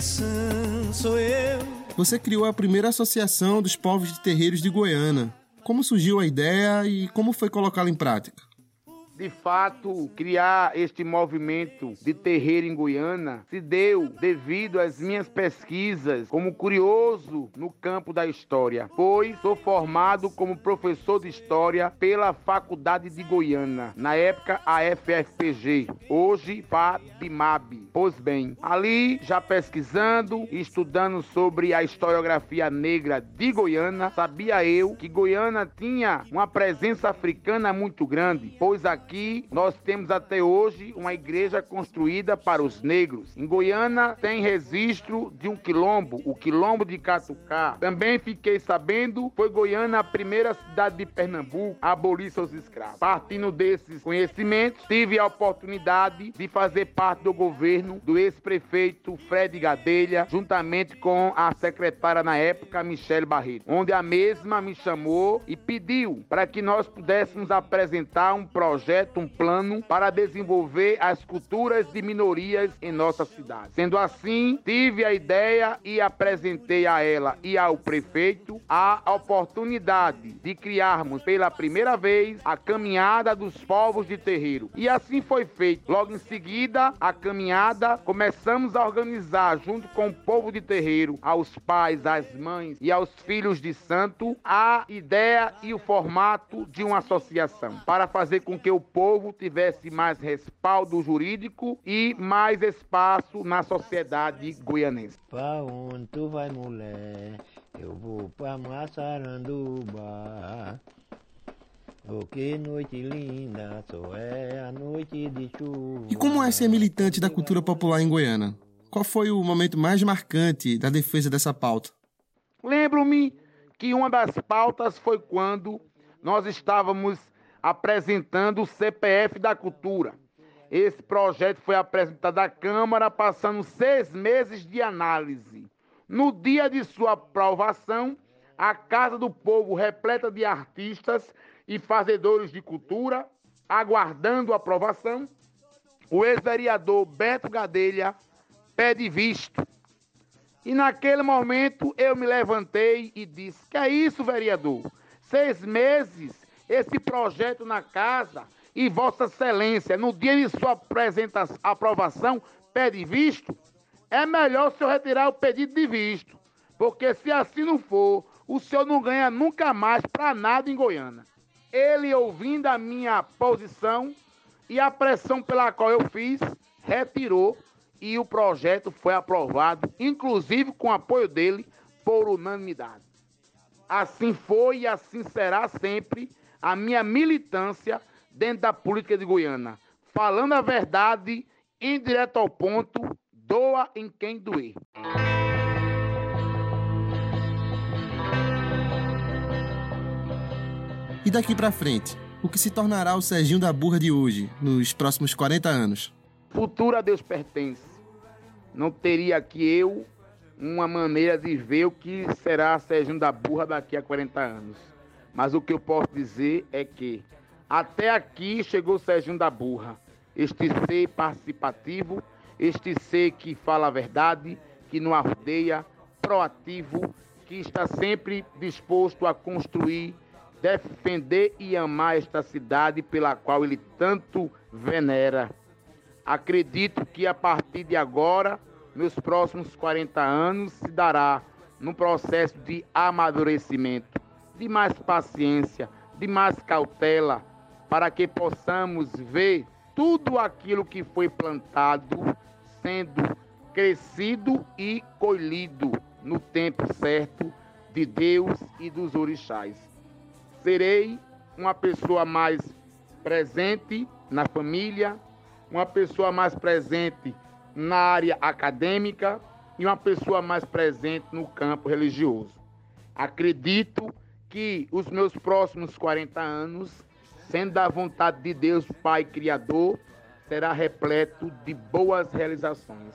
sou eu. Você criou a primeira associação dos povos de terreiros de Goiânia. Como surgiu a ideia e como foi colocá-la em prática? De fato, criar este movimento de terreiro em Goiânia se deu devido às minhas pesquisas como curioso no campo da história, pois sou formado como professor de história pela Faculdade de Goiânia, na época a FFPG, hoje FADIMAB. Pois bem, ali já pesquisando e estudando sobre a historiografia negra de Goiânia, sabia eu que Goiânia tinha uma presença africana muito grande, pois aqui aqui nós temos até hoje uma igreja construída para os negros. Em Goiânia tem registro de um quilombo, o quilombo de Catucá. Também fiquei sabendo, foi Goiânia a primeira cidade de Pernambuco a abolir seus escravos. Partindo desses conhecimentos, tive a oportunidade de fazer parte do governo do ex-prefeito Fred Gadelha, juntamente com a secretária na época, Michele Barreto, onde a mesma me chamou e pediu para que nós pudéssemos apresentar um projeto projeto, um plano para desenvolver as culturas de minorias em nossa cidade. Sendo assim, tive a ideia e apresentei a ela e ao prefeito a oportunidade de criarmos pela primeira vez a caminhada dos povos de terreiro. E assim foi feito. Logo em seguida, a caminhada começamos a organizar junto com o povo de terreiro, aos pais, às mães e aos filhos de santo, a ideia e o formato de uma associação para fazer com que o povo tivesse mais respaldo jurídico e mais espaço na sociedade goianense. Pra onde tu vai, mulher? Eu vou pra Massaranduba. Oh, que noite linda, só é a noite de chuva. E como é ser militante da cultura popular em Goiânia? Qual foi o momento mais marcante da defesa dessa pauta? Lembro-me que uma das pautas foi quando nós estávamos apresentando o CPF da Cultura. Esse projeto foi apresentado à Câmara, passando seis meses de análise. No dia de sua aprovação, a Casa do Povo, repleta de artistas e fazedores de cultura, aguardando a aprovação, o ex-vereador Beto Gadelha pede visto. E naquele momento eu me levantei e disse: Que é isso, vereador? Seis meses esse projeto na casa e Vossa Excelência, no dia de sua apresentação, aprovação, pede visto, é melhor o senhor retirar o pedido de visto. Porque se assim não for, o senhor não ganha nunca mais para nada em Goiânia. Ele, ouvindo a minha posição e a pressão pela qual eu fiz, retirou e o projeto foi aprovado, inclusive com apoio dele, por unanimidade. Assim foi e assim será sempre a minha militância dentro da política de Goiânia. Falando a verdade, indireto ao ponto, doa em quem doer. E daqui para frente, o que se tornará o Serginho da Burra de hoje, nos próximos 40 anos? Futuro a Deus pertence. Não teria que eu uma maneira de ver o que será Serginho da Burra daqui a 40 anos. Mas o que eu posso dizer é que até aqui chegou o Serginho da Burra. Este ser participativo, este ser que fala a verdade, que não arrodeia, proativo, que está sempre disposto a construir, defender e amar esta cidade pela qual ele tanto venera. Acredito que a partir de agora, nos próximos 40 anos, se dará num processo de amadurecimento de mais paciência, de mais cautela, para que possamos ver tudo aquilo que foi plantado sendo crescido e colhido no tempo certo de Deus e dos orixás. Serei uma pessoa mais presente na família, uma pessoa mais presente na área acadêmica e uma pessoa mais presente no campo religioso. Acredito que os meus próximos 40 anos, sendo da vontade de Deus, Pai Criador, será repleto de boas realizações.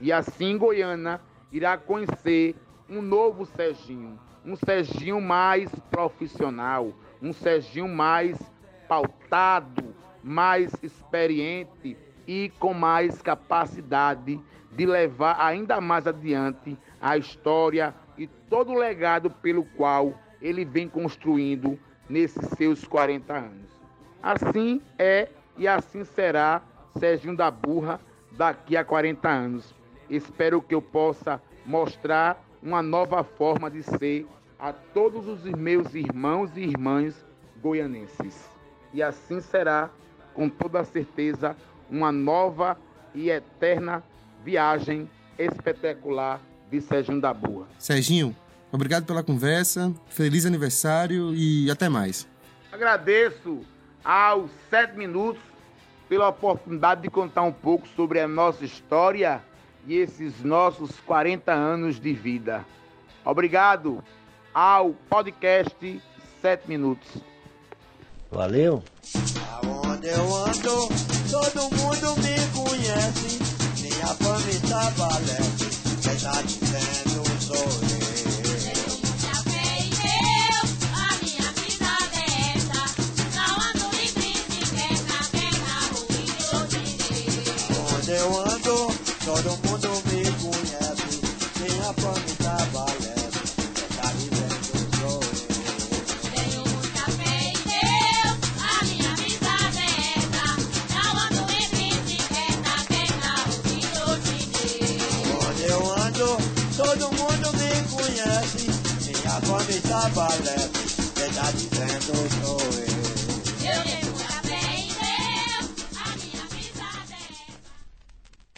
E assim Goiânia irá conhecer um novo Serginho, um Serginho mais profissional, um Serginho mais pautado, mais experiente, e com mais capacidade de levar ainda mais adiante a história e todo o legado pelo qual ele vem construindo nesses seus 40 anos. Assim é e assim será Serginho da Burra daqui a 40 anos. Espero que eu possa mostrar uma nova forma de ser a todos os meus irmãos e irmãs goianenses. E assim será, com toda certeza, uma nova e eterna viagem espetacular de Serginho da Boa. Serginho, obrigado pela conversa, feliz aniversário e até mais. Agradeço aos sete minutos pela oportunidade de contar um pouco sobre a nossa história e esses nossos 40 anos de vida. Obrigado ao podcast 7 Minutos. Valeu. Aonde eu ando, todo mundo me conhece. Minha fama está valente. Quem tá dizendo sou eu. Onde eu ando, todo mundo me conhece. Minha fama está valente. Quem tá dizendo sou eu. Tenho muita fé em Deus, a minha vida aberta. Não ando em bicicleta, quem tá ouvindo de. Onde eu ando, todo mundo me conhece. Minha fama está valente. Quem tá dizendo sou eu.